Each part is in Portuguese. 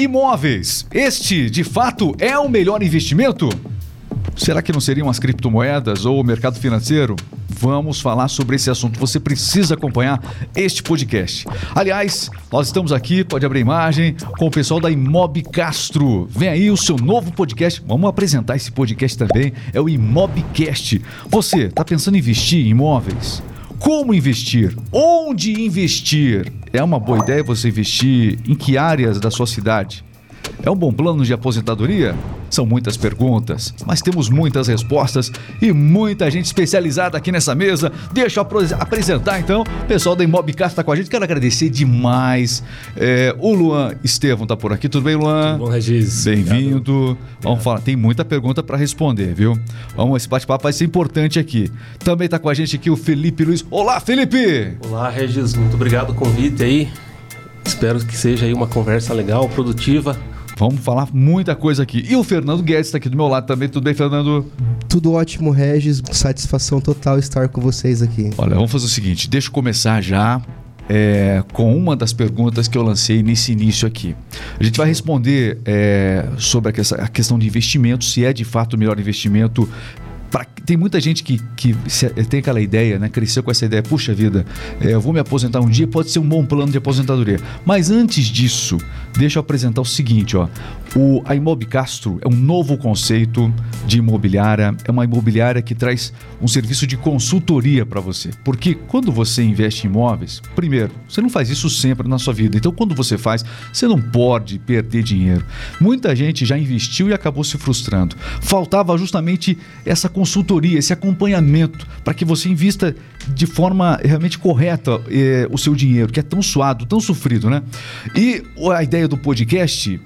Imóveis. Este, de fato, é o melhor investimento? Será que não seriam as criptomoedas ou o mercado financeiro? Vamos falar sobre esse assunto. Você precisa acompanhar este podcast. Aliás, nós estamos aqui, pode abrir imagem, com o pessoal da Imob Castro. Vem aí o seu novo podcast. Vamos apresentar esse podcast também. É o Imobcast. Você está pensando em investir em imóveis? Como investir? Onde investir? É uma boa ideia você investir em que áreas da sua cidade? É um bom plano de aposentadoria? São muitas perguntas, mas temos muitas respostas e muita gente especializada aqui nessa mesa. Deixa eu apresentar então o pessoal da Imobcast está com a gente. Quero agradecer demais. É, o Luan Estevam está por aqui. Tudo bem, Luan? Tudo bom, Regis? Bem-vindo. Vamos falar, tem muita pergunta para responder, viu? Vamos, esse bate-papo vai ser importante aqui. Também está com a gente aqui o Felipe Luiz. Olá, Felipe! Olá, Regis. Muito obrigado pelo convite aí. Espero que seja aí uma conversa legal, produtiva. Vamos falar muita coisa aqui. E o Fernando Guedes está aqui do meu lado também. Tudo bem, Fernando? Tudo ótimo, Regis. Satisfação total estar com vocês aqui. Olha, vamos fazer o seguinte: deixa eu começar já é, com uma das perguntas que eu lancei nesse início aqui. A gente vai responder é, sobre a questão de investimento, se é de fato o melhor investimento Pra, tem muita gente que, que se, tem aquela ideia, né? Cresceu com essa ideia, puxa vida, é, eu vou me aposentar um dia, pode ser um bom plano de aposentadoria. Mas antes disso, deixa eu apresentar o seguinte, ó. O, a Imob Castro é um novo conceito de imobiliária, é uma imobiliária que traz um serviço de consultoria para você. Porque quando você investe em imóveis, primeiro, você não faz isso sempre na sua vida. Então, quando você faz, você não pode perder dinheiro. Muita gente já investiu e acabou se frustrando. Faltava justamente essa consultoria, esse acompanhamento para que você invista de forma realmente correta eh, o seu dinheiro, que é tão suado, tão sofrido, né? E a ideia do podcast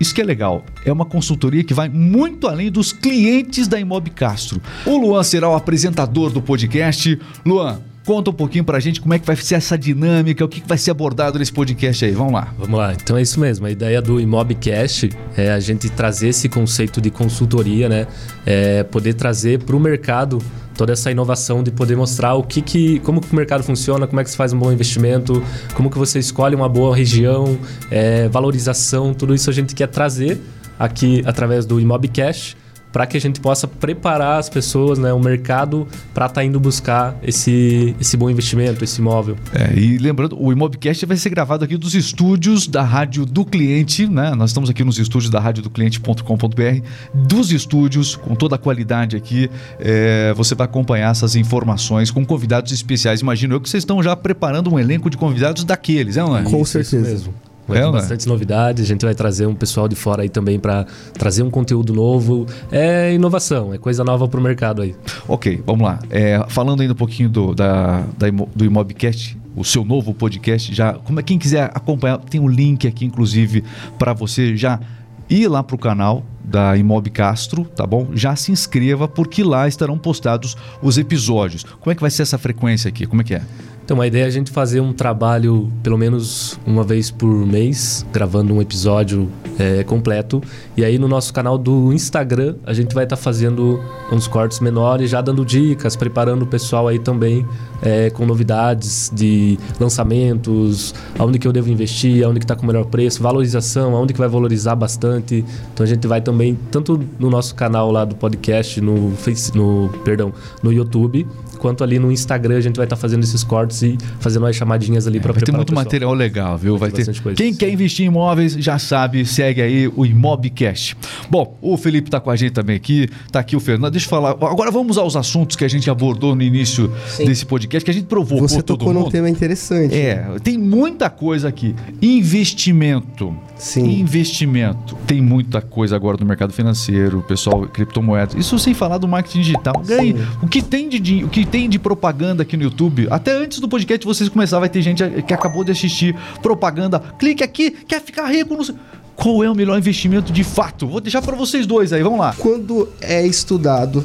isso que é legal. É uma consultoria que vai muito além dos clientes da Imob Castro. O Luan será o apresentador do podcast. Luan, Conta um pouquinho pra gente como é que vai ser essa dinâmica, o que vai ser abordado nesse podcast aí. Vamos lá. Vamos lá. Então é isso mesmo. A ideia do Imobcast é a gente trazer esse conceito de consultoria, né? É poder trazer para o mercado toda essa inovação de poder mostrar o que, que como que o mercado funciona, como é que se faz um bom investimento, como que você escolhe uma boa região, é, valorização, tudo isso a gente quer trazer aqui através do Imobcast para que a gente possa preparar as pessoas, né, o mercado, para estar tá indo buscar esse, esse bom investimento, esse imóvel. É, e lembrando, o Imobcast vai ser gravado aqui dos estúdios da Rádio do Cliente, né? Nós estamos aqui nos estúdios da rádio do cliente.com.br, dos estúdios, com toda a qualidade aqui. É, você vai acompanhar essas informações com convidados especiais. Imagino eu que vocês estão já preparando um elenco de convidados daqueles, é, não é? Com certeza. mesmo. É, ter bastante novidades. A gente vai trazer um pessoal de fora aí também para trazer um conteúdo novo. É inovação, é coisa nova para o mercado aí. Ok, vamos lá. É, falando ainda um pouquinho do, da, da, do Imobcast, o seu novo podcast, já como é quem quiser acompanhar, tem um link aqui, inclusive, para você já ir lá para o canal da Imob Castro, tá bom? Já se inscreva, porque lá estarão postados os episódios. Como é que vai ser essa frequência aqui? Como é que é? Então, a ideia é a gente fazer um trabalho pelo menos uma vez por mês, gravando um episódio é, completo. E aí no nosso canal do Instagram, a gente vai estar tá fazendo uns cortes menores, já dando dicas, preparando o pessoal aí também é, com novidades de lançamentos, aonde que eu devo investir, aonde que está com o melhor preço, valorização, aonde que vai valorizar bastante. Então a gente vai também, tanto no nosso canal lá do podcast, no, face, no, perdão, no YouTube, quanto ali no Instagram a gente vai estar tá fazendo esses cortes e fazendo umas chamadinhas ali é, para preparar Vai ter muito material legal, viu? Vai, vai ter. Coisa, Quem sim. quer investir em imóveis já sabe, segue aí o Imobcast. Bom, o Felipe está com a gente também aqui, está aqui o Fernando. Deixa eu falar. Agora vamos aos assuntos que a gente abordou no início sim. desse podcast, que a gente provocou Você todo tocou num tema interessante. É, tem muita coisa aqui. Investimento. Sim. Investimento. Tem muita coisa agora no mercado financeiro, pessoal, criptomoedas. Isso sem falar do marketing digital. Ganhe. O que tem de o que tem de propaganda aqui no YouTube, até antes do podcast vocês começarem, vai ter gente que acabou de assistir propaganda. Clique aqui, quer ficar rico, não sei qual é o melhor investimento de fato? Vou deixar para vocês dois aí, vamos lá. Quando é estudado,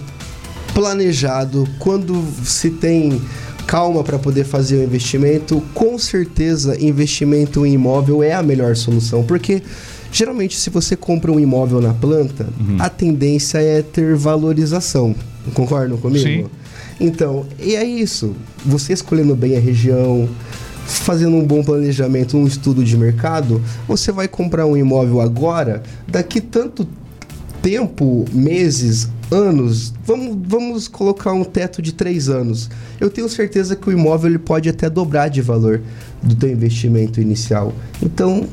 planejado, quando se tem calma para poder fazer o investimento, com certeza investimento em imóvel é a melhor solução, porque geralmente se você compra um imóvel na planta, uhum. a tendência é ter valorização. Concordam comigo? Sim. Então, e é isso. Você escolhendo bem a região, fazendo um bom planejamento, um estudo de mercado, você vai comprar um imóvel agora, daqui tanto tempo, meses, anos, vamos, vamos colocar um teto de três anos. Eu tenho certeza que o imóvel ele pode até dobrar de valor do teu investimento inicial. Então,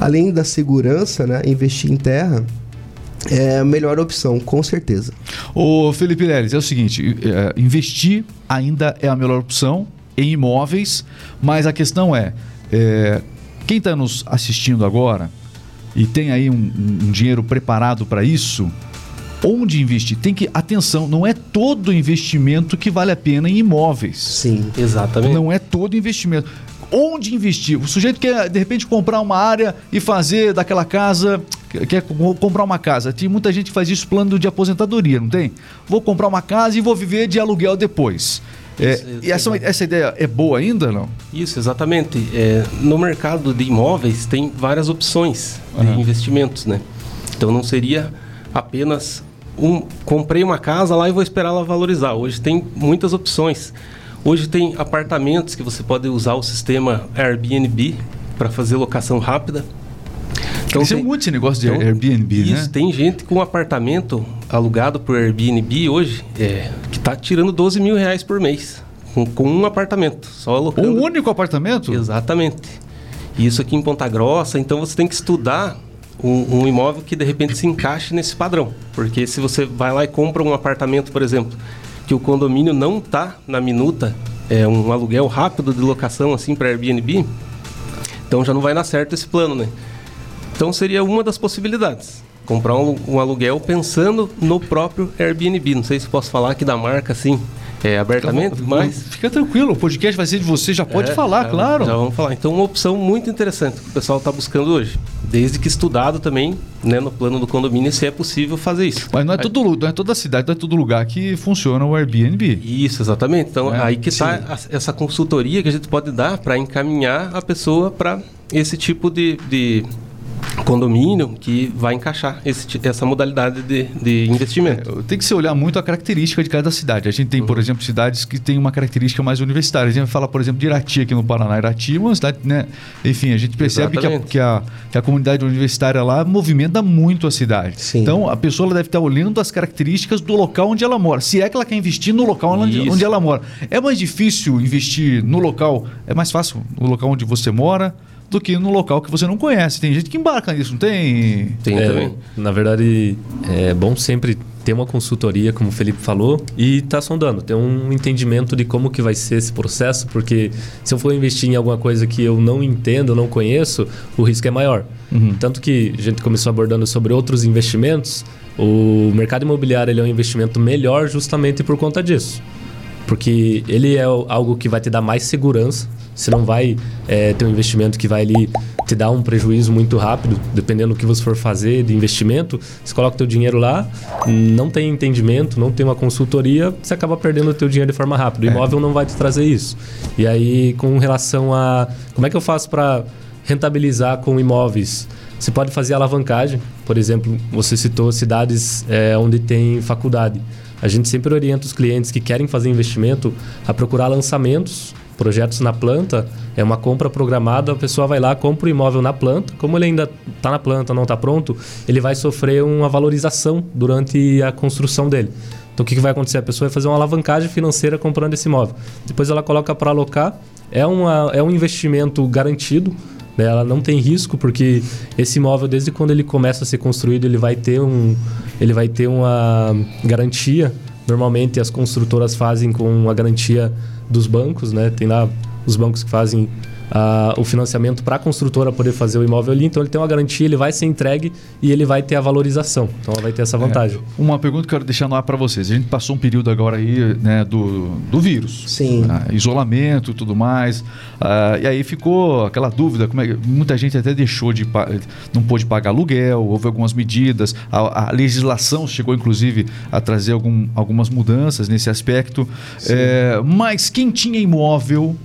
além da segurança, né, investir em terra é a melhor opção, com certeza. O Felipe Leles, é o seguinte, é, investir ainda é a melhor opção em imóveis, mas a questão é, é quem está nos assistindo agora e tem aí um, um dinheiro preparado para isso, onde investir? Tem que atenção, não é todo investimento que vale a pena em imóveis. Sim, exatamente. Não é todo investimento. Onde investir? O sujeito quer de repente comprar uma área e fazer daquela casa quer comprar uma casa. Tem muita gente que faz isso plano de aposentadoria, não tem? Vou comprar uma casa e vou viver de aluguel depois. É, isso, e essa, essa ideia é boa ainda, não? Isso, exatamente. É, no mercado de imóveis tem várias opções de uhum. investimentos, né? Então não seria apenas um comprei uma casa lá e vou esperar ela valorizar. Hoje tem muitas opções. Hoje tem apartamentos que você pode usar o sistema Airbnb para fazer locação rápida. Então, Cresceu tem, muito esse negócio de então, Airbnb, isso, né? Isso, tem gente com um apartamento alugado por Airbnb hoje é, que está tirando 12 mil reais por mês com, com um apartamento, só alocando. Um único apartamento? Exatamente. Isso aqui em Ponta Grossa, então você tem que estudar um, um, imóvel que de repente se encaixe nesse padrão. Porque se você vai lá e compra um apartamento, por exemplo, que o condomínio não está na minuta, é um aluguel rápido de locação assim para Airbnb, então já não vai dar certo esse plano, né? Então seria uma das possibilidades. Comprar um, um, aluguel pensando no próprio Airbnb. Não sei se posso falar aqui da marca assim é, abertamente, então, mas. Fica tranquilo, o podcast vai ser de você, já pode é, falar, claro. Já vamos falar. Então, uma opção muito interessante que o pessoal está buscando hoje. Desde que estudado também, né, no plano do condomínio, se é possível fazer isso. Mas não é, todo, não é toda cidade, não é todo lugar que funciona o Airbnb. Isso, exatamente. Então, é, aí que está essa consultoria que a gente pode dar para encaminhar a pessoa para esse tipo de, de condomínio que vai encaixar esse, essa modalidade de, de investimento. É, tem que se olhar muito a característica de cada cidade. A gente tem, uhum. por exemplo, cidades que têm uma característica mais universitária. A gente vai falar, por exemplo, de Irati aqui no Paraná. Irati é uma cidade, né? Enfim, a gente percebe que a, que a, que, a, comunidade universitária lá movimenta muito a cidade. Sim. Então, a pessoa deve estar olhando as características do local onde ela mora. Se é que ela quer investir no local onde, onde ela mora. É mais difícil investir no local, é mais fácil no local onde você mora do que no local que você não conhece. Tem gente que embarca nisso, não tem? Tem é, também. Na verdade, é bom sempre ter uma consultoria, como o Felipe falou, e tá sondando, ter um entendimento de como que vai ser esse processo, porque se eu for investir em alguma coisa que eu não entendo, não conheço, o risco é maior. Uhum. Tanto que a gente começou abordando sobre outros investimentos, o mercado imobiliário ele é um investimento melhor justamente por conta disso. Porque ele é algo que vai te dar mais segurança, você não vai é, ter um investimento que vai ali te dar um prejuízo muito rápido, dependendo do que você for fazer de investimento. Você coloca o teu dinheiro lá, não tem entendimento, não tem uma consultoria, você acaba perdendo o teu dinheiro de forma rápida. O é. imóvel não vai te trazer isso. E aí, com relação a como é que eu faço para rentabilizar com imóveis? Você pode fazer alavancagem, por exemplo, você citou cidades é, onde tem faculdade. A gente sempre orienta os clientes que querem fazer investimento a procurar lançamentos projetos na planta, é uma compra programada, a pessoa vai lá, compra o imóvel na planta, como ele ainda está na planta, não está pronto, ele vai sofrer uma valorização durante a construção dele. Então o que, que vai acontecer? A pessoa vai fazer uma alavancagem financeira comprando esse imóvel. Depois ela coloca para alocar, é, uma, é um investimento garantido, né? ela não tem risco, porque esse imóvel, desde quando ele começa a ser construído, ele vai ter, um, ele vai ter uma garantia. Normalmente as construtoras fazem com uma garantia dos bancos, né? Tem lá os bancos que fazem uh, o financiamento para a construtora poder fazer o imóvel ali. Então ele tem uma garantia, ele vai ser entregue e ele vai ter a valorização. Então ela vai ter essa é, vantagem. É, uma pergunta que eu quero deixar no ar para vocês. A gente passou um período agora aí né, do, do vírus. Sim. Né, isolamento e tudo mais. Uh, e aí ficou aquela dúvida, como é, muita gente até deixou de não pôde pagar aluguel, houve algumas medidas, a, a legislação chegou inclusive a trazer algum, algumas mudanças nesse aspecto. É, mas quem tinha imóvel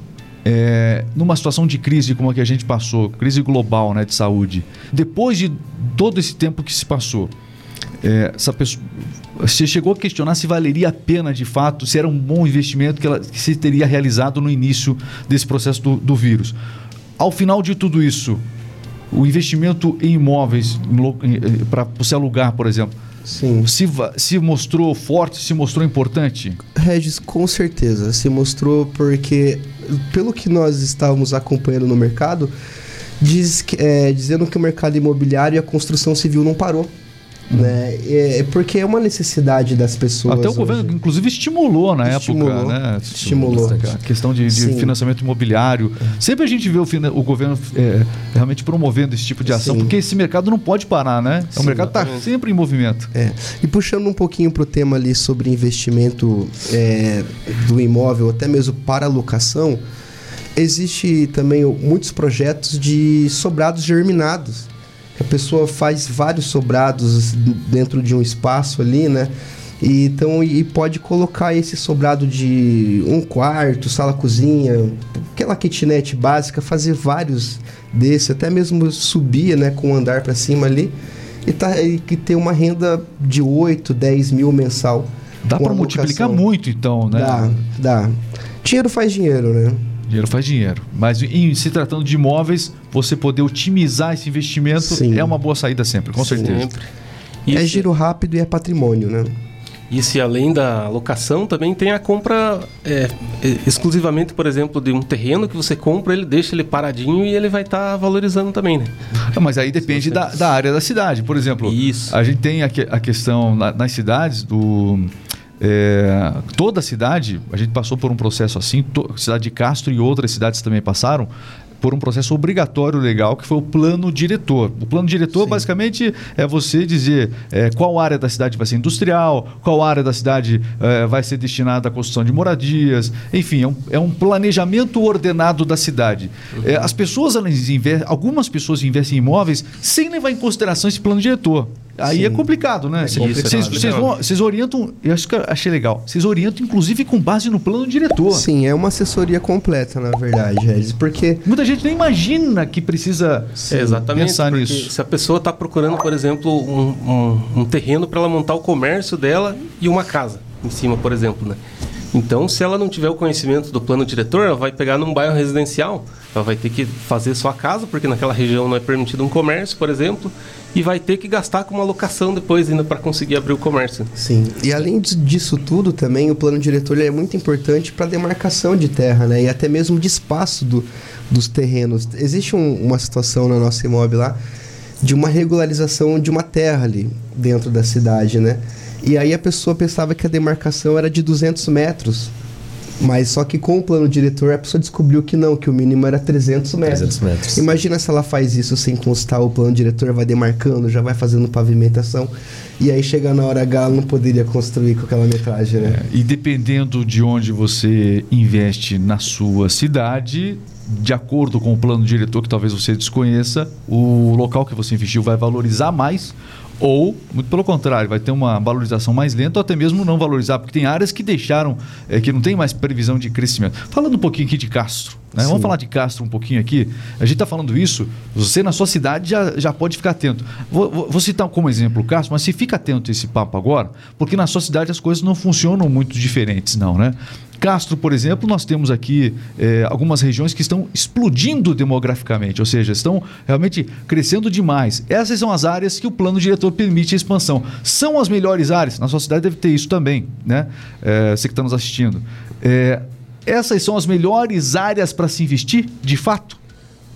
é, numa situação de crise como a que a gente passou, crise global né, de saúde, depois de todo esse tempo que se passou, é, essa pessoa, Você chegou a questionar se valeria a pena de fato, se era um bom investimento que, ela, que se teria realizado no início desse processo do, do vírus. Ao final de tudo isso, o investimento em imóveis para você alugar, por exemplo, Sim. Se, se mostrou forte, se mostrou importante? Regis, com certeza. Se mostrou porque, pelo que nós estávamos acompanhando no mercado, diz, é, dizendo que o mercado imobiliário e a construção civil não parou. Né? É, é porque é uma necessidade das pessoas. Até o governo, hoje. inclusive, estimulou na estimulou, época, né? Estimulou. A questão de, de financiamento imobiliário. Sempre a gente vê o, o governo é, realmente promovendo esse tipo de ação, Sim. porque esse mercado não pode parar, né? Sim, o mercado está sempre em movimento. É. E puxando um pouquinho para o tema ali sobre investimento é, do imóvel, até mesmo para locação, existe também muitos projetos de sobrados germinados a pessoa faz vários sobrados dentro de um espaço ali, né? E, então, e pode colocar esse sobrado de um quarto, sala, cozinha, aquela kitnet básica, fazer vários desse, até mesmo subir, né, com o um andar para cima ali, e, tá, e ter uma renda de 8, 10 mil mensal. Dá para multiplicar muito, então, né? Dá, dá. Dinheiro faz dinheiro, né? Dinheiro faz dinheiro. Mas em se tratando de imóveis, você poder otimizar esse investimento Sim. é uma boa saída sempre, com sempre. certeza. E é giro rápido e é patrimônio, né? E se além da locação, também tem a compra é, exclusivamente, por exemplo, de um terreno que você compra, ele deixa ele paradinho e ele vai estar tá valorizando também, né? Não, mas aí depende da, da, área da cidade. Por exemplo, Isso. a gente tem a, a questão na, nas cidades do é, toda a cidade, a gente passou por um processo assim, to, cidade de Castro e outras cidades também passaram por um processo obrigatório legal que foi o plano diretor. O plano diretor Sim. basicamente é você dizer é, qual área da cidade vai ser industrial, qual área da cidade é, vai ser destinada à construção de moradias, enfim, é um, é um planejamento ordenado da cidade. É, as pessoas, elas investem, algumas pessoas investem em imóveis sem levar em consideração esse plano diretor. Aí é Sim. é complicado, né? Vocês orientam, eu acho que eu achei legal. Vocês orientam, inclusive, com base no plano diretor. Sim, é uma assessoria completa, na verdade, Regis, porque. Muita gente nem imagina que precisa Sim, exatamente, pensar nisso. Se a pessoa está procurando, por exemplo, um, um, um terreno para ela montar o comércio dela e uma casa em cima, por exemplo, né? Então, se ela não tiver o conhecimento do plano diretor, ela vai pegar num bairro residencial, ela vai ter que fazer sua casa, porque naquela região não é permitido um comércio, por exemplo, e vai ter que gastar com uma locação depois ainda para conseguir abrir o comércio. Sim. E além disso tudo, também o plano diretor é muito importante para demarcação de terra, né? E até mesmo de espaço do, dos terrenos. Existe um, uma situação na nossa imóvel lá de uma regularização de uma terra ali dentro da cidade, né? E aí a pessoa pensava que a demarcação era de 200 metros. Mas só que com o plano diretor a pessoa descobriu que não, que o mínimo era 300 metros. 300 metros. Imagina se ela faz isso sem constar o plano diretor, vai demarcando, já vai fazendo pavimentação. E aí chega na hora H, ela não poderia construir com aquela metragem, né? É, e dependendo de onde você investe na sua cidade, de acordo com o plano diretor que talvez você desconheça, o local que você investiu vai valorizar mais ou, muito pelo contrário, vai ter uma valorização mais lenta ou até mesmo não valorizar, porque tem áreas que deixaram, é, que não tem mais previsão de crescimento. Falando um pouquinho aqui de Castro, né? vamos falar de Castro um pouquinho aqui. A gente está falando isso, você na sua cidade já, já pode ficar atento. Vou, vou citar como exemplo o Castro, mas você fica atento a esse papo agora, porque na sua cidade as coisas não funcionam muito diferentes, não, né? Castro, por exemplo, nós temos aqui é, algumas regiões que estão explodindo demograficamente, ou seja, estão realmente crescendo demais. Essas são as áreas que o plano diretor permite a expansão. São as melhores áreas? Na sua cidade deve ter isso também, né? É, você que está nos assistindo. É, essas são as melhores áreas para se investir, de fato?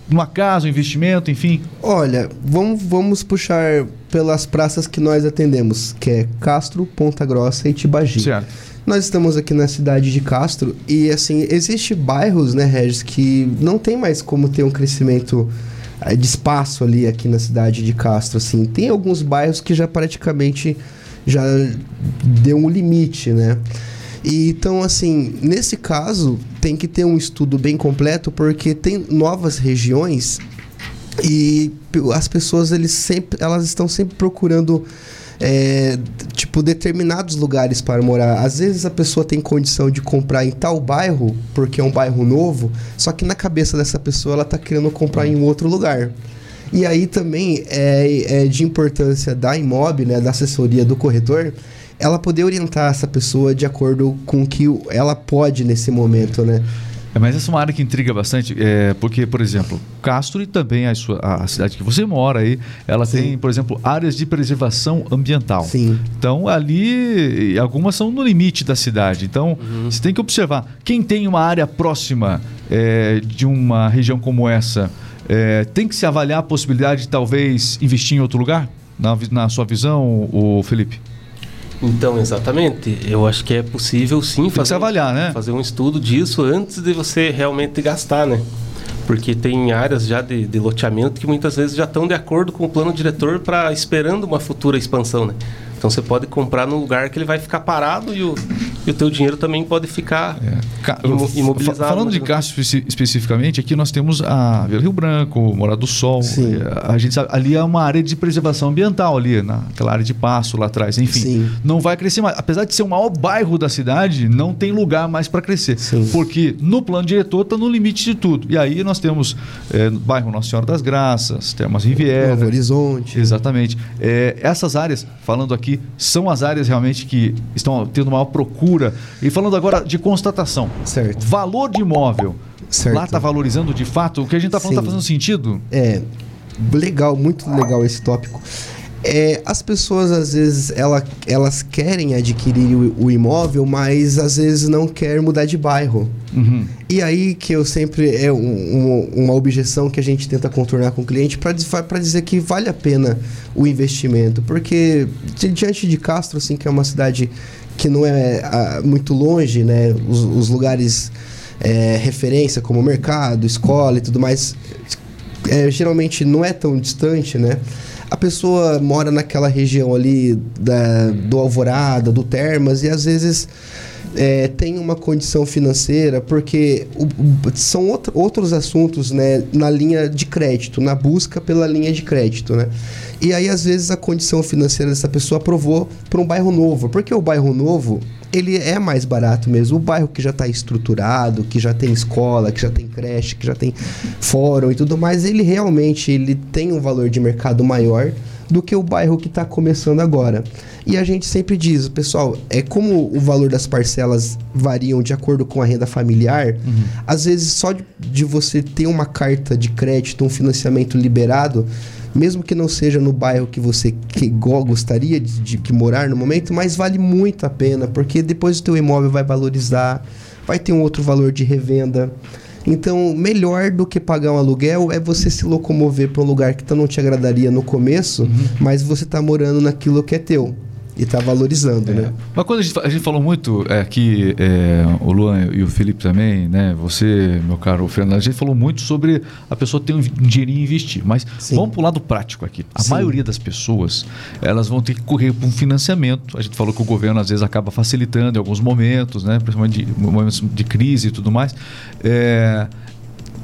Numa casa, um investimento, enfim? Olha, vamos, vamos puxar pelas praças que nós atendemos, que é Castro, Ponta Grossa e Tibagi. Certo. Nós estamos aqui na cidade de Castro e assim, existe bairros, né, Regis, que não tem mais como ter um crescimento eh, de espaço ali aqui na cidade de Castro, assim. Tem alguns bairros que já praticamente já deu um limite, né? E, então, assim, nesse caso, tem que ter um estudo bem completo, porque tem novas regiões e as pessoas eles sempre, elas estão sempre procurando é, tipo, determinados lugares para morar. Às vezes a pessoa tem condição de comprar em tal bairro, porque é um bairro novo, só que na cabeça dessa pessoa ela está querendo comprar em outro lugar. E aí também é, é de importância da Imob, né, da assessoria do corretor, ela poder orientar essa pessoa de acordo com o que ela pode nesse momento, né? É, mas essa é uma área que intriga bastante, é, porque, por exemplo, Castro e também a, sua, a cidade que você mora aí, ela Sim. tem, por exemplo, áreas de preservação ambiental. Sim. Então, ali, algumas são no limite da cidade. Então, uhum. você tem que observar. Quem tem uma área próxima é, de uma região como essa, é, tem que se avaliar a possibilidade de talvez investir em outro lugar? Na, na sua visão, o Felipe? Então, exatamente. Eu acho que é possível sim fazer, avaliar, né? fazer um estudo disso antes de você realmente gastar, né? Porque tem áreas já de, de loteamento que muitas vezes já estão de acordo com o plano diretor para esperando uma futura expansão, né? Então você pode comprar num lugar que ele vai ficar parado e o, e o teu dinheiro também pode ficar é. imobilizado. Falando de Castro especificamente, aqui nós temos a Vila Rio Branco, Morada do Sol. Sim. A gente sabe, ali é uma área de preservação ambiental ali, naquela área de passo lá atrás. Enfim, Sim. não vai crescer mais. Apesar de ser o maior bairro da cidade, não tem lugar mais para crescer. Sim. Porque no plano diretor está no limite de tudo. E aí nós temos é, bairro Nossa Senhora das Graças, temos Riviera. Novo Horizonte. Exatamente. É, essas áreas, falando aqui são as áreas realmente que estão tendo maior procura. E falando agora de constatação. Certo. Valor de imóvel. Certo. Lá está valorizando de fato? O que a gente está falando está fazendo sentido? É. Legal, muito legal esse tópico. É, as pessoas às vezes ela, elas querem adquirir o, o, imóvel, mas às vezes não quer mudar de bairro. Uhum. E aí que eu sempre é um, um, uma objeção que a gente tenta contornar com o cliente para dizer que vale a pena o investimento, porque diante de Castro, assim, que é uma cidade que não é a, ah, muito longe, né, os, os lugares é, referência como mercado, escola e tudo mais, é, geralmente não é tão distante, né? a pessoa mora naquela região ali da, do Alvorada, do Termas, e às vezes é, tem uma condição financeira, porque o, são outro, outros assuntos né, na linha de crédito, na busca pela linha de crédito. Né? E aí, às vezes, a condição financeira dessa pessoa aprovou para um bairro novo, porque o bairro novo ele é mais barato mesmo. O bairro que já está estruturado, que já tem escola, que já tem creche, que já tem fórum e tudo mais, ele realmente ele tem um valor de mercado maior do que o bairro que está começando agora. E a gente sempre diz, pessoal, é como o valor das parcelas variam de acordo com a renda familiar, uhum. às vezes só de, de você ter uma carta de crédito, um financiamento liberado, mesmo que não seja no bairro que você que gostaria de, de, de, morar no momento, mas vale muito a pena, porque depois o teu imóvel vai valorizar, vai ter um outro valor de revenda. Então, melhor do que pagar um aluguel é você se locomover para um lugar que não te agradaria no começo, uhum. mas você está morando naquilo que é teu. E está valorizando, é. né? Uma coisa a gente, a gente falou muito é, aqui, é, o Luan e o Felipe também, né? Você, meu caro Fernando, a gente falou muito sobre a pessoa ter um dinheirinho e investir. Mas Sim. vamos para o lado prático aqui. A Sim. maioria das pessoas, elas vão ter que correr para um financiamento. A gente falou que o governo às vezes acaba facilitando em alguns momentos, né? Principalmente de momentos de crise e tudo mais. É,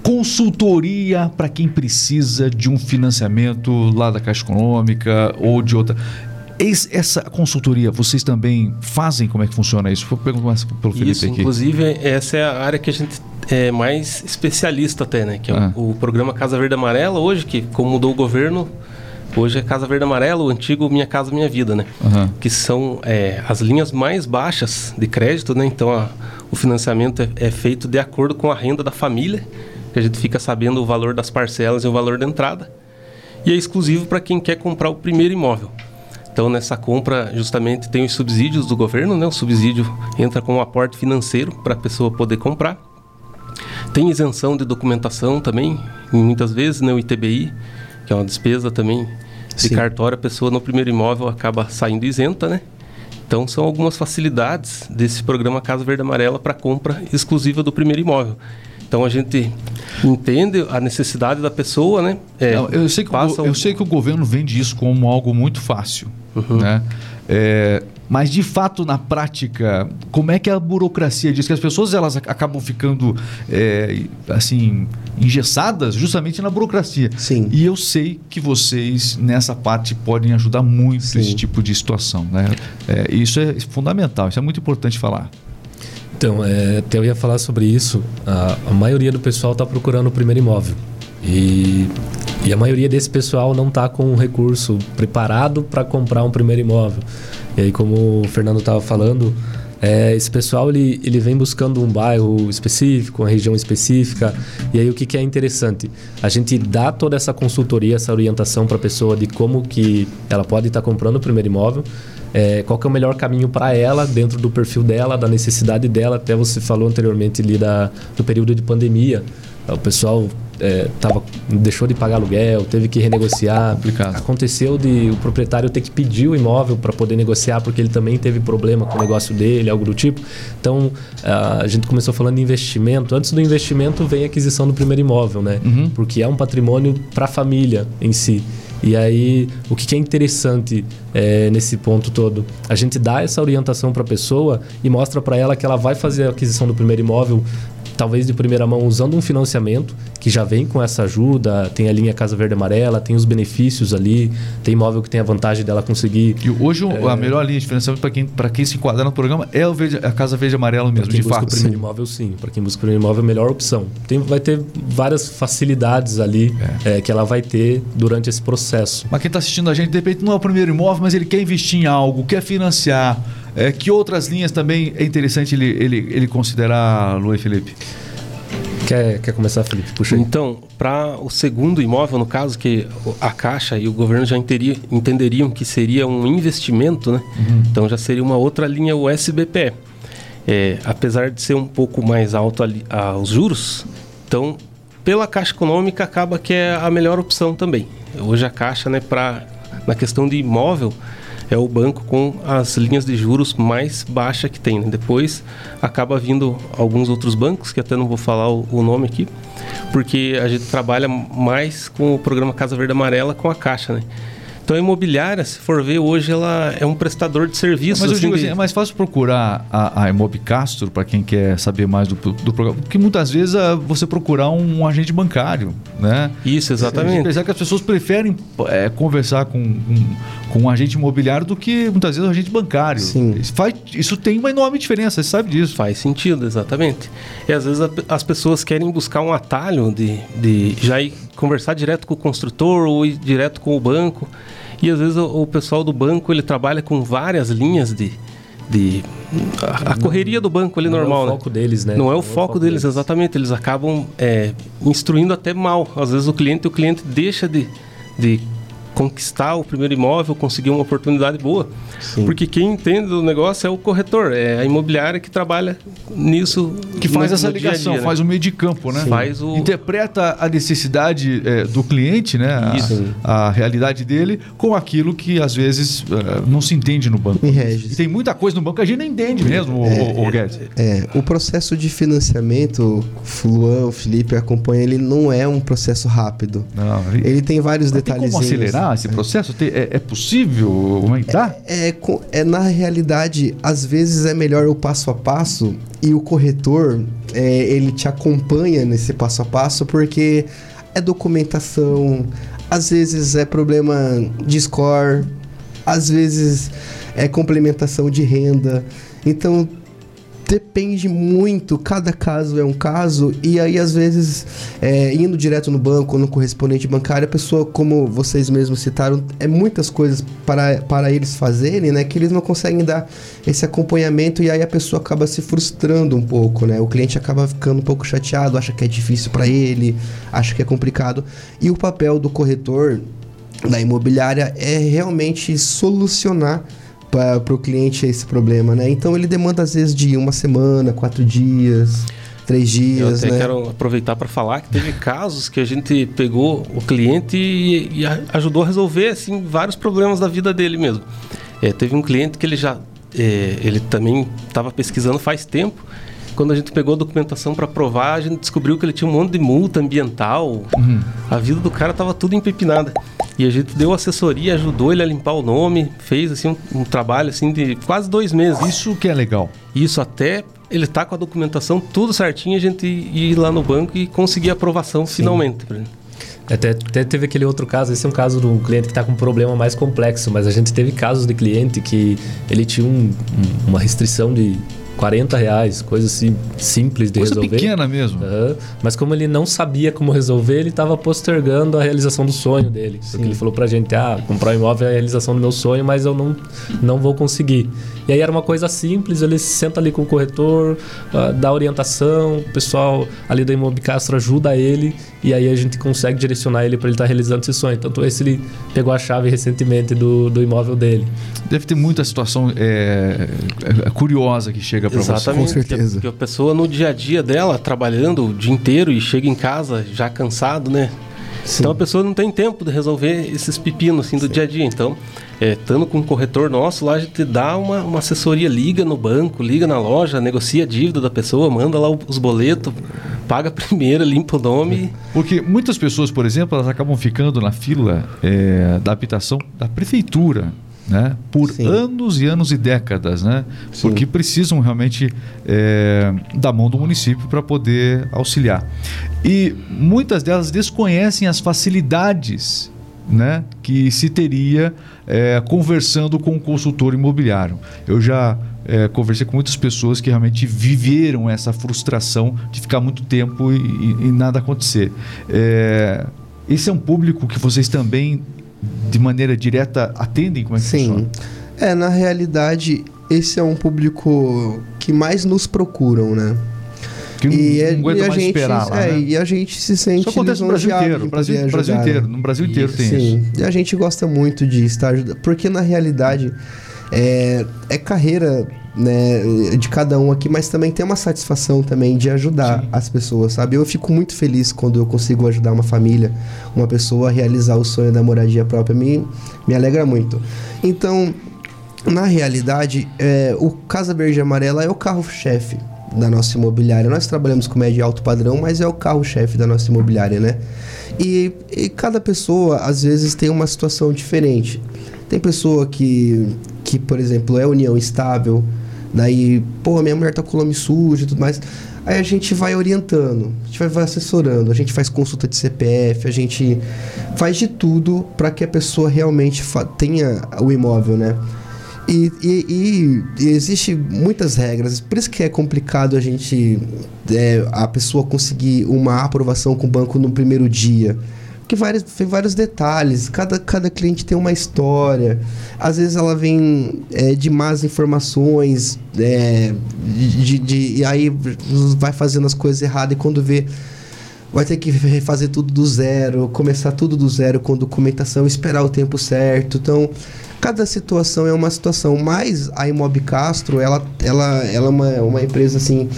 consultoria para quem precisa de um financiamento lá da Caixa Econômica ou de outra. Essa consultoria, vocês também fazem? Como é que funciona isso? Vou perguntar pelo Felipe isso, aqui. Inclusive, essa é a área que a gente é mais especialista até, né? Que é ah. o, o, programa Casa Verde Amarela hoje, que como mudou o governo, hoje é Casa Verde Amarela, o antigo Minha Casa Minha Vida, né? Uhum. Que são é, as linhas mais baixas de crédito, né? Então, a, o financiamento é, é feito de acordo com a renda da família, que a gente fica sabendo o valor das parcelas e o valor da entrada. E é exclusivo para quem quer comprar o primeiro imóvel. Então, nessa compra, justamente tem os subsídios do governo, né? O subsídio entra com um aporte financeiro para a pessoa poder comprar. Tem isenção de documentação também, muitas vezes, né? O ITBI, que é uma despesa também de Sim. cartório, a pessoa no primeiro imóvel acaba saindo isenta, né? Então, são algumas facilidades desse programa Casa Verde Amarela para compra exclusiva do primeiro imóvel. Então a gente entende a necessidade da pessoa, né? É, Não, eu, sei que o, eu sei que o governo vende isso como algo muito fácil, uhum. né? É, mas de fato na prática, como é que a burocracia diz que as pessoas elas acabam ficando é, assim engessadas justamente na burocracia. Sim. E eu sei que vocês nessa parte podem ajudar muito Sim. esse tipo de situação, né? É, isso é fundamental, isso é muito importante falar. Então, é, eu ia falar sobre isso. A, a maioria do pessoal está procurando o primeiro imóvel. E, E a maioria desse pessoal não está com um recurso preparado para comprar um primeiro imóvel. E aí, como o Fernando estava falando, é, esse pessoal ele, ele vem buscando um bairro específico, uma região específica. E aí o que, que é interessante? A gente dá toda essa consultoria, essa orientação para a pessoa de como que ela pode estar tá comprando o primeiro imóvel. É, qual que é o melhor caminho para ela, dentro do perfil dela, da necessidade dela. Até você falou anteriormente ali da, do período de pandemia. O pessoal é, tava, deixou de pagar aluguel, teve que renegociar. Complicado. Aconteceu de o proprietário ter que pedir o imóvel para poder negociar, porque ele também teve problema com o negócio dele, algo do tipo. Então, a gente começou falando de investimento. Antes do investimento vem a aquisição do primeiro imóvel, né? Uhum. Porque é um patrimônio para a família em si. E aí, o que é interessante é, nesse ponto todo? A gente dá essa orientação para a pessoa e mostra para ela que ela vai fazer a aquisição do primeiro imóvel talvez de primeira mão usando um financiamento que já vem com essa ajuda, tem a linha Casa Verde Amarela, tem os benefícios ali, tem imóvel que tem a vantagem dela conseguir. E hoje é... a melhor linha de financiamento para quem, quem se enquadrar no programa é o verde, a Casa Verde Amarela mesmo, pra quem de busca fato. o primeiro sim. imóvel, sim. Para quem busca o primeiro imóvel, é a melhor opção. Tem, vai ter várias facilidades ali é. É, que ela vai ter durante esse processo. Mas quem está assistindo a gente, de repente, não é o primeiro imóvel, mas ele quer investir em algo, quer financiar. É, que outras linhas também é interessante ele, ele, ele considerar, Luiz Felipe? Quer, quer começar, Felipe? Puxa aí. Então, para o segundo imóvel, no caso, que a Caixa e o governo já enteria, entenderiam que seria um investimento, né? Uhum. Então já seria uma outra linha, o SBPE. É, apesar de ser um pouco mais alto ali, ah, os juros, então, pela Caixa Econômica, acaba que é a melhor opção também. Hoje a Caixa, né, pra, na questão de imóvel, é o banco com as linhas de juros mais baixa que tem. Né? Depois acaba vindo alguns outros bancos, que até não vou falar o, o, nome aqui, porque a gente trabalha mais com o programa Casa Verde Amarela com a Caixa, né? Então a imobiliária, se for ver, hoje ela é um prestador de serviços. Mas eu assim, digo assim, é mais fácil procurar a, a Imob Castro para quem quer saber mais do, do programa. Porque muitas vezes é você procurar um, um agente bancário, né? Isso, exatamente. Apesar que as pessoas preferem é, conversar com, um, com um agente imobiliário do que muitas vezes um agente bancário. Sim. Isso, faz, isso tem uma enorme diferença, você sabe disso. Faz sentido, exatamente. E às vezes a, as pessoas querem buscar um atalho de, de já ir conversar direto com o construtor ou ir direto com o banco. E às vezes o, o pessoal do banco ele trabalha com várias linhas de, de a, a, correria do banco ali não normal. Não é o foco né? deles, né? Não, não é o, foco, foco deles, deles, exatamente. Eles acabam é, instruindo até mal. Às vezes o cliente, o cliente deixa de, de conquistar o primeiro imóvel, conseguir uma oportunidade boa. Sim. Porque quem entende do negócio é o corretor, é a imobiliária que trabalha nisso. Que faz no, essa ligação, dia -dia, faz né? o meio de campo, né? Sim. Faz o... Interpreta a necessidade é, do cliente, né? A, a, realidade dele, com aquilo que às vezes uh, não se entende no banco. E tem muita coisa no banco que a gente não entende mesmo, é, o, o Guedes. É, o processo de financiamento, o Luan, o Felipe acompanha, ele não é um processo rápido. Não, ele, ele tem vários detalhes. Tem como acelerar esse processo? É, é possível aumentar? É, é, é, na realidade, às vezes é melhor o passo a passo e o corretor é, ele te acompanha nesse passo a passo porque é documentação, às vezes é problema de score, às vezes é complementação de renda. Então depende muito, cada caso é um caso, e aí às vezes, é, indo direto no banco ou no correspondente bancário, a pessoa, como vocês mesmos citaram, é muitas coisas para, para eles fazerem, né, que eles não conseguem dar esse acompanhamento e aí a pessoa acaba se frustrando um pouco, né, o cliente acaba ficando um pouco chateado, acha que é difícil para ele, acha que é complicado, e o papel do corretor da imobiliária é realmente solucionar para o cliente esse problema, né? Então ele demanda às vezes de uma semana, quatro dias, três dias. Eu até né? quero aproveitar para falar que teve casos que a gente pegou o cliente e, e ajudou a resolver assim vários problemas da vida dele mesmo. É, teve um cliente que ele já é, ele também estava pesquisando faz tempo. Quando a gente pegou a documentação para provar, a gente descobriu que ele tinha um monte de multa ambiental. Uhum. A vida do cara estava tudo empepinada. E a gente deu assessoria, ajudou ele a limpar o nome, fez assim um, um trabalho assim de quase dois meses. Isso que é legal. Isso até ele tá com a documentação tudo certinho, a gente ir lá no banco e conseguir a aprovação Sim. finalmente. Até, até, teve aquele outro caso, esse é um caso de um cliente que está com um problema mais complexo, mas a gente teve casos de cliente que ele tinha um, uma restrição de 40 reais, coisa assim simples de Coisa resolver. pequena mesmo. Aham. Mas como ele não sabia como resolver, ele estava postergando a realização do sonho dele. Porque ele falou pra gente, ah, comprar um imóvel é a realização do meu sonho, mas eu não, não vou conseguir. E aí era uma coisa simples, ele se senta ali com o corretor, ah, dá orientação, o pessoal ali da Imobicastro ajuda ele e aí a gente consegue direcionar ele para ele estar realizando esse sonho. Tanto esse ele pegou a chave recentemente do, do imóvel dele. Deve ter muita situação é, é, curiosa que chega para você. Exatamente. Com certeza. Porque a pessoa no dia a dia dela, trabalhando o dia inteiro e chega em casa já cansado, né? Sim. Então a pessoa não tem tempo de resolver esses pepinos assim do dia a dia. Então, é, estando com um corretor nosso, lá a gente dá uma, uma assessoria, liga no banco, liga na loja, negocia a dívida da pessoa, manda lá os boletos, paga primeiro, limpa o nome. Porque muitas pessoas, por exemplo, elas acabam ficando na fila é, da habitação da prefeitura. Né? Por Sim. anos e anos e décadas, né? Sim. Porque precisam realmente é, da mão do município para poder auxiliar. E muitas delas desconhecem as facilidades né, que se teria é, conversando com o consultor imobiliário. Eu já é, conversei com muitas pessoas que realmente viveram essa frustração de ficar muito tempo e, e- e nada acontecer. É, esse é um público que vocês também, de maneira direta, atendem? Como é que Sim. funciona? É, na realidade, esse é um público que mais nos procuram, né? Que não, é- aguenta a mais gente, esperar lá, é, né? e a gente se sente Isso acontece no Brasil inteiro. Brasil, Brasil ajudar, inteiro. né? No Brasil inteiro tem Sim, isso. e a gente gosta muito de estar ajudando, porque na realidade é, é carreira né, de cada um aqui, mas também tem uma satisfação também de ajudar Sim. as pessoas, sabe? Eu fico muito feliz quando eu consigo ajudar uma família, uma pessoa a realizar o sonho da moradia própria, me, me alegra muito. Então, na realidade, é, o Casa Verde e Amarela é o carro-chefe da nossa imobiliária. Nós trabalhamos com médio e alto padrão, mas é o carro-chefe da nossa imobiliária, né? E, e cada pessoa, às vezes, tem uma situação diferente. Tem pessoa que, que por exemplo, é união estável, daí, pô, minha mulher tá com o nome sujo e tudo mais. Aí a gente vai orientando, a gente vai, assessorando, a gente faz consulta de CPF, a gente faz de tudo para que a pessoa realmente tenha o imóvel, né? E, e, e- e existe muitas regras, por isso que é complicado a gente é, a pessoa conseguir uma aprovação com o banco no primeiro dia. Porque vários, tem vários detalhes, cada, cada cliente tem uma história. Às vezes ela vem é, de más informações, é, de, de- e aí vai fazendo as coisas erradas e quando vê vai ter que refazer tudo do zero, começar tudo do zero com documentação, esperar o tempo certo. Então, cada situação é uma situação. Mas a Imob Castro, ela, ela, ela é uma, uma empresa assim.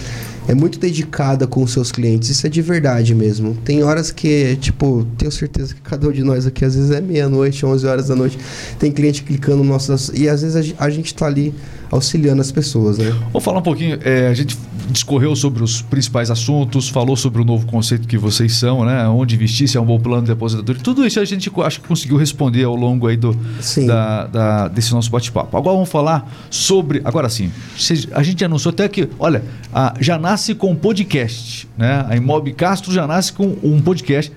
É muito dedicada com os seus clientes, isso é de verdade mesmo. Tem horas que, tipo, tenho certeza que cada um de nós aqui, às vezes é meia-noite, 11 horas da noite, tem cliente clicando no nosso. E às vezes a a gente tá ali auxiliando as pessoas, né? Vamos falar um pouquinho. é, a gente discorreu sobre os principais assuntos, falou sobre o novo conceito que vocês são, né? Onde investir, se é um bom plano de aposentadoria. Tudo isso a gente acho que conseguiu responder ao longo aí do, da- da- desse nosso bate-papo. Agora vamos falar sobre. Agora sim, a gente anunciou até que, olha, a- já nasce com podcast, né? A Imob Castro já nasce com um podcast,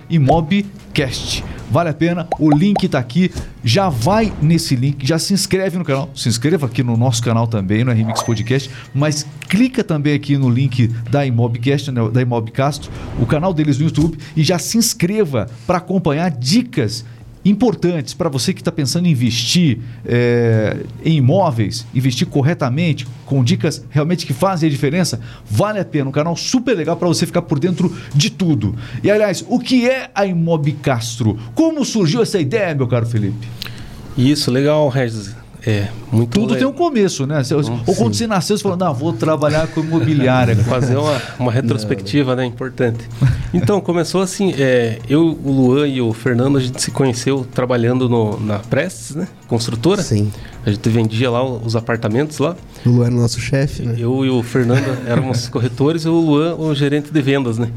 Imobcast. Vale a pena, o link está aqui. Já vai nesse link, já se inscreve no canal. Se inscreva aqui no nosso canal também, no Remix Podcast. Mas clica também aqui no link da Imobcast, né, da Imobcastro, o canal deles no YouTube, e já se inscreva para acompanhar dicas importantes para você que está pensando em investir é, em imóveis, investir corretamente, com dicas realmente que fazem a diferença, vale a pena. Um canal super legal para você ficar por dentro de tudo. E aliás, o que é a Imob Castro? Como surgiu essa ideia, meu caro Felipe? Isso, legal, Regis. É, muito Tudo le- tem um começo, né? Você- Ou quando você nasceu, você falou, não, vou trabalhar com imobiliária. Fazer uma, uma retrospectiva, né? Importante. Então, começou assim, é, eu, o Luan e o Fernando, a gente se conheceu trabalhando no, na Prestes, né? Construtora. Sim. A gente vendia lá os apartamentos lá. O Luan o nosso chefe, né? Eu e o Fernando éramos corretores e o Luan o gerente de vendas, né?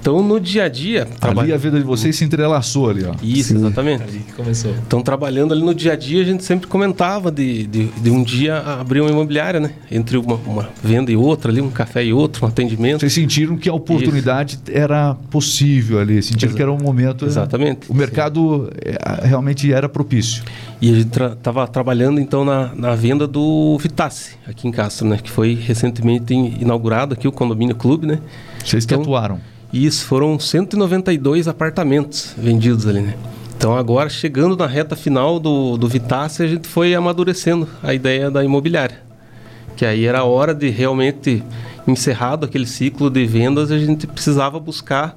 Então, no dia a dia... Ali a vida de vocês se entrelaçou ali, ó. Isso, exatamente. Ali que começou. Então, trabalhando ali no dia a dia, a gente sempre comentava de, de, de um dia abrir uma imobiliária, né? Entre uma, uma venda e outra ali, um café e outro, um atendimento. Vocês sentiram que a oportunidade era possível ali, sentiram Exa- que era um momento. Exatamente. O mercado é, realmente era propício. E a gente estava trabalhando então na, na venda do Vitasse, aqui em Castro, né? Que foi recentemente in- inaugurado aqui, o Condomínio Clube, né? Vocês que Então- atuaram. E isso foram 192 apartamentos vendidos ali, né? Então agora, chegando na reta final do, do Vitasse, a gente foi amadurecendo a ideia da imobiliária. Que aí era a hora de realmente, encerrado aquele ciclo de vendas, a gente precisava buscar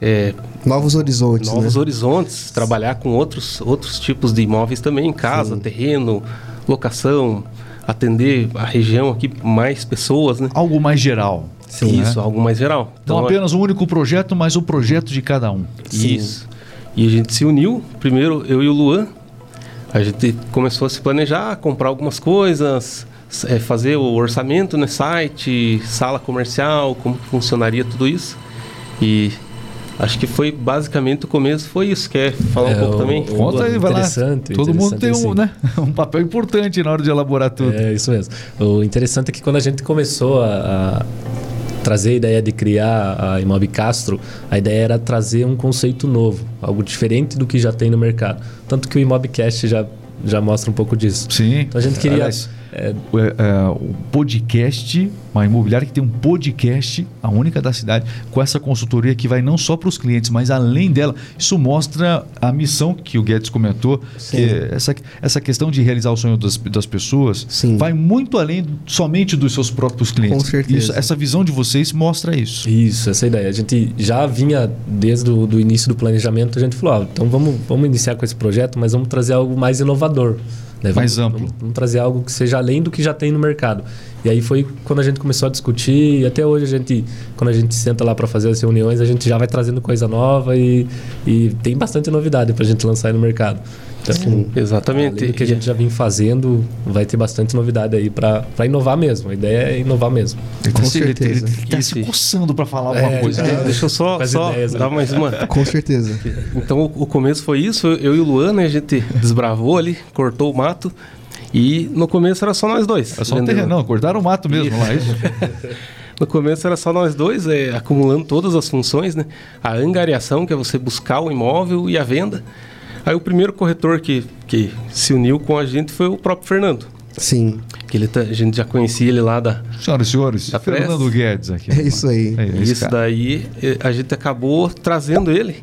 é, Novos horizontes, novos né? horizontes, trabalhar com outros, outros tipos de imóveis também, casa, terreno, locação, atender a região aqui, mais pessoas, né? Algo mais geral. Sim, Isso, algo mais geral. Não Então, apenas um único projeto, mas o projeto de cada um. Isso. E a gente se uniu, primeiro eu e o Luan. A gente começou a se planejar, comprar algumas coisas, eh, fazer o orçamento, né? Site, sala comercial, como funcionaria tudo isso. E acho que foi basicamente o começo, foi isso. Quer falar um É, pouco o- também? o- Conta aí, vai lá. Interessante, Todo mundo tem um, interessante, né, um papel importante na hora de elaborar tudo. É isso mesmo. O interessante é que quando a gente começou a, a trazer a ideia de criar a Imob Castro, a ideia era trazer um conceito novo, algo diferente do que já tem no mercado. Tanto que o Imobcast já, já mostra um pouco disso. Sim. Então a gente queria. Aliás, é, o, é, é, o podcast, uma imobiliária que tem um podcast, a única da cidade, com essa consultoria que vai não só para os clientes, mas além dela. Isso mostra a missão que o Guedes comentou, Sim. que essa, essa questão de realizar o sonho das, das pessoas Sim. vai muito além somente dos seus próprios clientes. Com certeza. Isso- essa visão de vocês mostra isso. Isso, essa ideia. A gente já vinha desde o do início do planejamento, a gente falou, ó, então vamos, vamos iniciar com esse projeto, mas vamos trazer algo mais inovador. Né? Vamos- Mais amplo. Vamos, vamos trazer algo que seja além do que já tem no mercado. E aí foi quando a gente começou a discutir, e até hoje a gente, quando a gente senta lá para fazer as reuniões, a gente já vai trazendo coisa nova e, e tem bastante novidade para a gente lançar aí no mercado. Então, Exatamente. do que a gente já vem fazendo, vai ter bastante novidade aí para inovar mesmo. A ideia é inovar mesmo. Ele Com tá se- ele- certeza. Ele está se coçando para falar alguma É, coisa. né? Deixa eu só, Com só ideias, né? dar mais uma. Com certeza. Então o, o começo foi isso, eu, e o Luan, né? A gente desbravou ali, cortou o mato. E no começo era só nós dois. É só vendendo. terreno, não, cortaram o mato mesmo lá, é isso? No começo era só nós dois, é, acumulando todas as funções, né? A angariação, que é você buscar o imóvel, e a venda. Aí o primeiro corretor que, que se uniu com a gente foi o próprio Fernando. Sim. Que ele tá- a gente já conhecia ele lá da. Senhoras e senhores, Tá Fernando? Guedes aqui. É isso aí. É Isso cara. daí a gente acabou trazendo ele.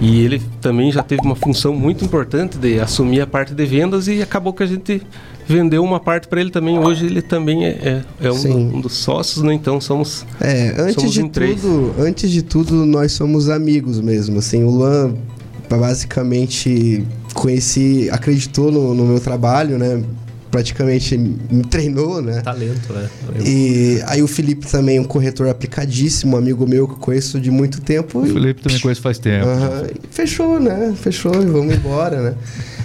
E ele também já teve uma função muito importante de assumir a parte de vendas e acabou que a gente vendeu uma parte para ele também. Hoje ele também é, é, é um, um dos sócios, né? Então somos. É, antes Somos de em três. tudo, antes de tudo, nós somos amigos mesmo. Assim, o Luan basicamente conheci, acreditou no, no meu trabalho, né? Praticamente me treinou, né? Talento, né? E aí o Felipe também, um corretor aplicadíssimo, um amigo meu que eu conheço de muito tempo. O Felipe também conhece faz tempo. E Fechou, né? Fechou e vamos embora, né?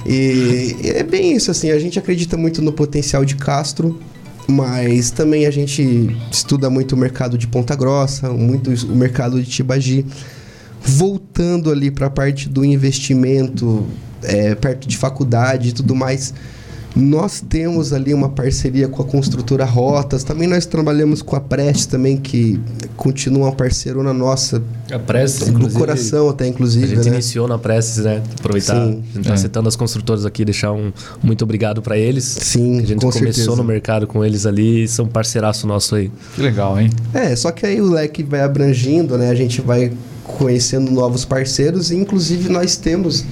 E é bem isso, assim, a gente acredita muito no potencial de Castro, mas também a gente estuda muito o mercado de Ponta Grossa, muito o mercado de Tibagi. Voltando ali para a parte do investimento, é, perto de faculdade e tudo mais, nós temos ali uma parceria com a construtora Rotas, também nós trabalhamos com a Prestes também, que continua uma parceirona nossa, A Prestes, do inclusive, coração até, A inclusive, gente né? iniciou na Prestes, né? Aproveitar, Sim. a gente tá É. citando as construtoras aqui, deixar um muito obrigado para eles. Sim, a gente com começou certeza. no mercado com eles ali, são parceiraço nosso aí. Que legal, hein? É, só que aí o leque vai abrangindo, né? A gente vai conhecendo novos parceiros e inclusive nós temos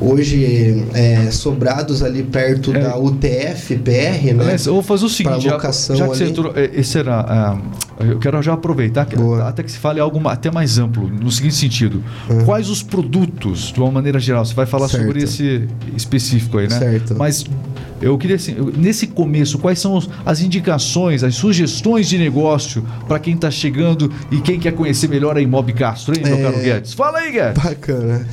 hoje é, sobrados ali perto É. da UTF PR, né? Eu vou fazer o seguinte, já, já que você ali. entrou, é, esse era, ah, eu quero já aproveitar que- até que se fale algo até mais amplo, no seguinte sentido, quais os produtos, de uma maneira geral, você vai falar. Certo. sobre esse específico aí, né? Certo. Mas eu queria assim, nesse começo, quais são as indicações, as sugestões de negócio para quem está chegando e quem quer conhecer melhor a Imob Castro, hein, meu É. caro Guedes? Fala aí, Guedes. Bacana.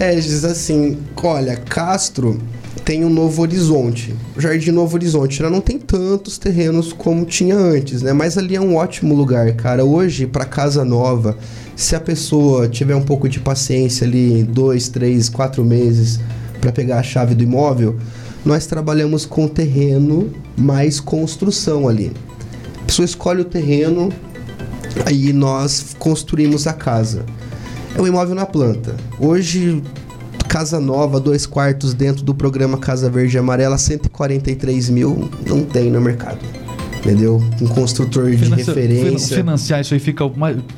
Regis, assim, olha, Castro tem o Novo Horizonte. O Jardim Novo Horizonte já não tem tantos terrenos como tinha antes, né? Mas ali é um ótimo lugar, cara. Hoje, para casa nova, se a pessoa tiver um pouco de paciência ali, dois, três, quatro meses para pegar a chave do imóvel, nós trabalhamos com terreno mais construção ali. A pessoa escolhe o terreno, aí nós construímos a casa. É um imóvel na planta. Hoje, casa nova, dois quartos dentro do programa Casa Verde e Amarela, 143 mil, não tem no mercado. Entendeu? Um construtor de Financia- referência. Financiar isso aí fica.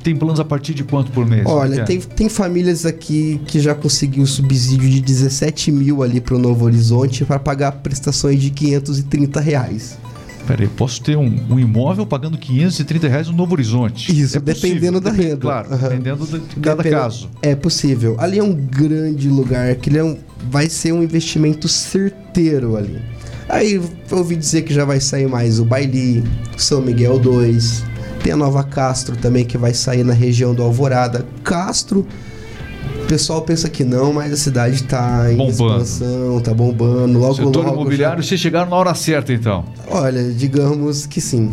Tem planos a partir de quanto por mês? Olha, É. tem, tem famílias aqui que já conseguiu subsídio de 17 mil ali pro Novo Horizonte para pagar prestações de 530 reais. Peraí, posso ter um, um imóvel pagando 530 reais no Novo Horizonte? Isso, dependendo da renda. Claro, Aham. dependendo de cada Depende- caso. É possível. Ali é um grande lugar, que ele é um- vai ser um investimento certeiro ali. Aí eu ouvi dizer que já vai sair mais o Baili, São Miguel 2. Tem a Nova Castro também que vai sair na região do Alvorada. Castro, pessoal pensa que não, mas a cidade tá em Bombando. expansão, tá bombando. Logo, Setor logo. imobiliário, vocês chegaram na hora certa, então. já- Olha, digamos que sim.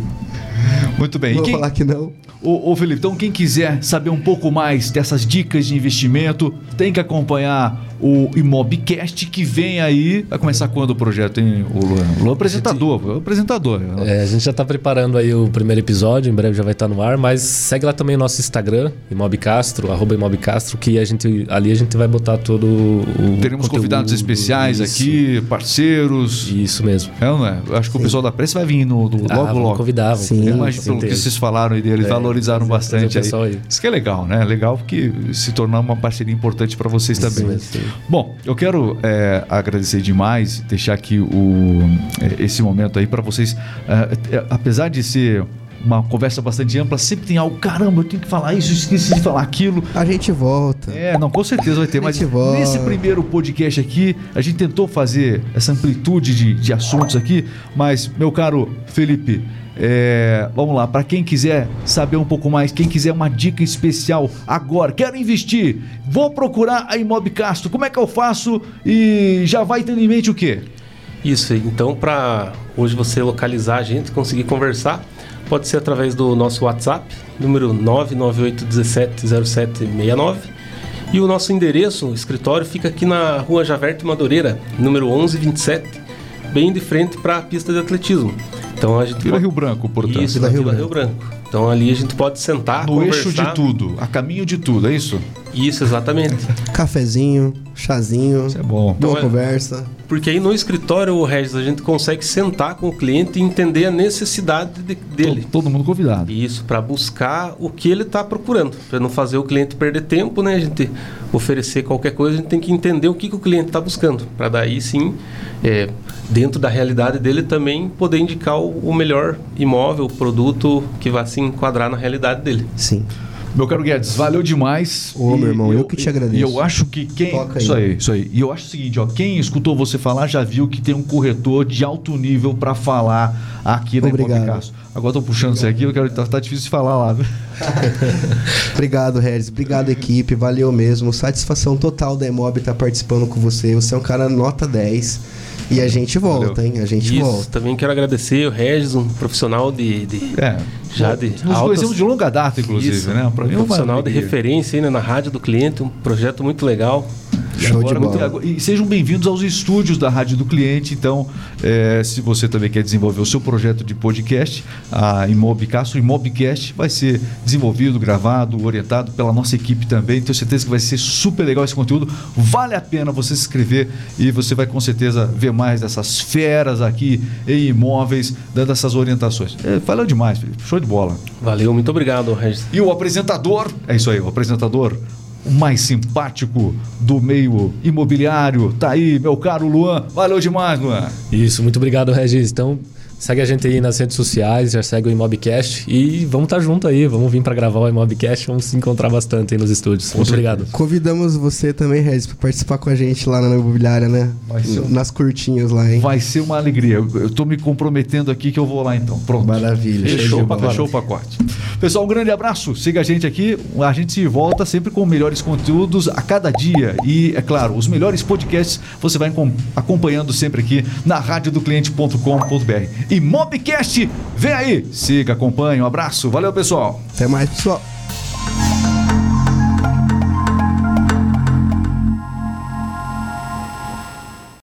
Muito bem. Vou quem, falar que não. Ô, ô, Felipe, então quem quiser saber um pouco mais dessas dicas de investimento, tem que acompanhar o Imobcast que vem aí. Vai começar quando o projeto, hein, o Luan? O Luan é apresentador, o apresentador. É, a gente já tá preparando aí o primeiro episódio, em breve já vai estar no ar, mas segue lá também o nosso Instagram, Imobcastro, arroba Imobcastro, que a gente, ali a gente vai botar todo o Teremos conteúdo, convidados especiais isso, aqui, parceiros. Isso mesmo. É, não é? Acho que o pessoal da pressa vai vir no, no- Ah, logo, logo. convidar, vamos Sim. imagino pelo que vocês falaram aí deles, É, valorizaram bastante pessoal aí. aí. Isso que é legal, né? Legal porque se tornar uma parceria importante para vocês também. mesmo, sim. Bom, eu quero é, agradecer demais, deixar aqui o, é, esse momento aí para vocês. é, é, apesar de ser uma conversa bastante ampla, sempre tem algo, caramba, eu tenho que falar isso, esqueci de falar aquilo. A gente volta. É, não, com certeza vai ter, mas volta. nesse primeiro podcast aqui, a gente tentou fazer essa amplitude de, de assuntos aqui, mas, meu caro Felipe, é, vamos lá, para quem quiser saber um pouco mais, quem quiser uma dica especial agora, quero investir, vou procurar a Imobcastro, como é que eu faço e já vai tendo em mente o quê? Isso, então para hoje você localizar a gente, conseguir conversar, pode ser através do nosso WhatsApp, número 998170769. E o nosso endereço, o escritório, fica aqui na rua Javerte Madureira, número 1127, bem de frente para a pista de atletismo. Então a gente Vila pode- Rio Branco, portanto. Isso, Vila na Rio Vila Rio Branco. Então ali a gente pode sentar, No conversar. eixo de tudo, a caminho de tudo, é isso? Isso, exatamente. Cafezinho, chazinho, Isso é bom. boa Então é- conversa. Porque aí no escritório, o Regis, a gente consegue sentar com o cliente e entender a necessidade de- dele. Todo, todo mundo convidado. Isso, para buscar o que ele está procurando. Para não fazer o cliente perder tempo, né? A gente oferecer qualquer coisa, a gente tem que entender o que, que o cliente está buscando. Para daí sim, é, dentro da realidade dele, também poder indicar o, o melhor imóvel, produto que vai se enquadrar na realidade dele. Sim. Meu caro Guedes, valeu demais. Ô, meu E irmão, eu que te agradeço. E eu acho que quem. Toca. Isso aí, isso aí. E eu acho o seguinte, ó, quem escutou você falar já viu que tem um corretor de alto nível para falar aqui na Obrigado. Agora tô puxando você aqui, eu quero. Tá, tá difícil de falar lá? Obrigado, Regis. Obrigado, equipe. Valeu mesmo. Satisfação total da Emob estar participando com você. Você é um cara nota 10. E a gente volta, Valeu. hein? A gente Isso, volta. também quero agradecer o Regis, um profissional de, de É. Já de Nos altas- conhecemos de longa data, inclusive, Isso, né? Um é uma profissional de referência né, na rádio do cliente, um projeto muito legal. E Show agora, de bola. e sejam bem-vindos aos estúdios da Rádio do Cliente. Então, eh, se você também quer desenvolver o seu projeto de podcast, a Imobcast, o Imobcast vai ser desenvolvido, gravado, orientado pela nossa equipe também. Tenho certeza que vai ser super legal esse conteúdo. Vale a pena você se inscrever e você vai com certeza ver mais dessas feras aqui em imóveis, dando essas orientações. É, falou demais, Felipe. Show de bola. Valeu, muito obrigado, Regis. E o apresentador, é isso aí, o apresentador o mais simpático do meio imobiliário. Tá aí, meu caro Luan. Valeu demais, Luan. Isso, muito obrigado, Regis. Então, Segue a gente aí nas redes sociais, já segue o Imobcast e vamos estar tá junto aí, vamos vir para gravar o Imobcast, vamos se encontrar bastante aí nos estúdios. Muito obrigado. Convidamos você também, Regis, para participar com a gente lá na imobiliária, né? Nas curtinhas lá, hein? Vai ser uma alegria. Eu estou me comprometendo aqui que eu vou lá então. Pronto. Maravilha. Fechou, fechou o pacote. Pessoal, um grande abraço. Siga a gente aqui. A gente se volta sempre com melhores conteúdos a cada dia. E, é claro, os melhores podcasts você vai acompanhando sempre aqui na radiodocliente.com.br. E Mobcast, vem aí. Siga, acompanhe. Um abraço. Valeu, pessoal. Até mais, pessoal.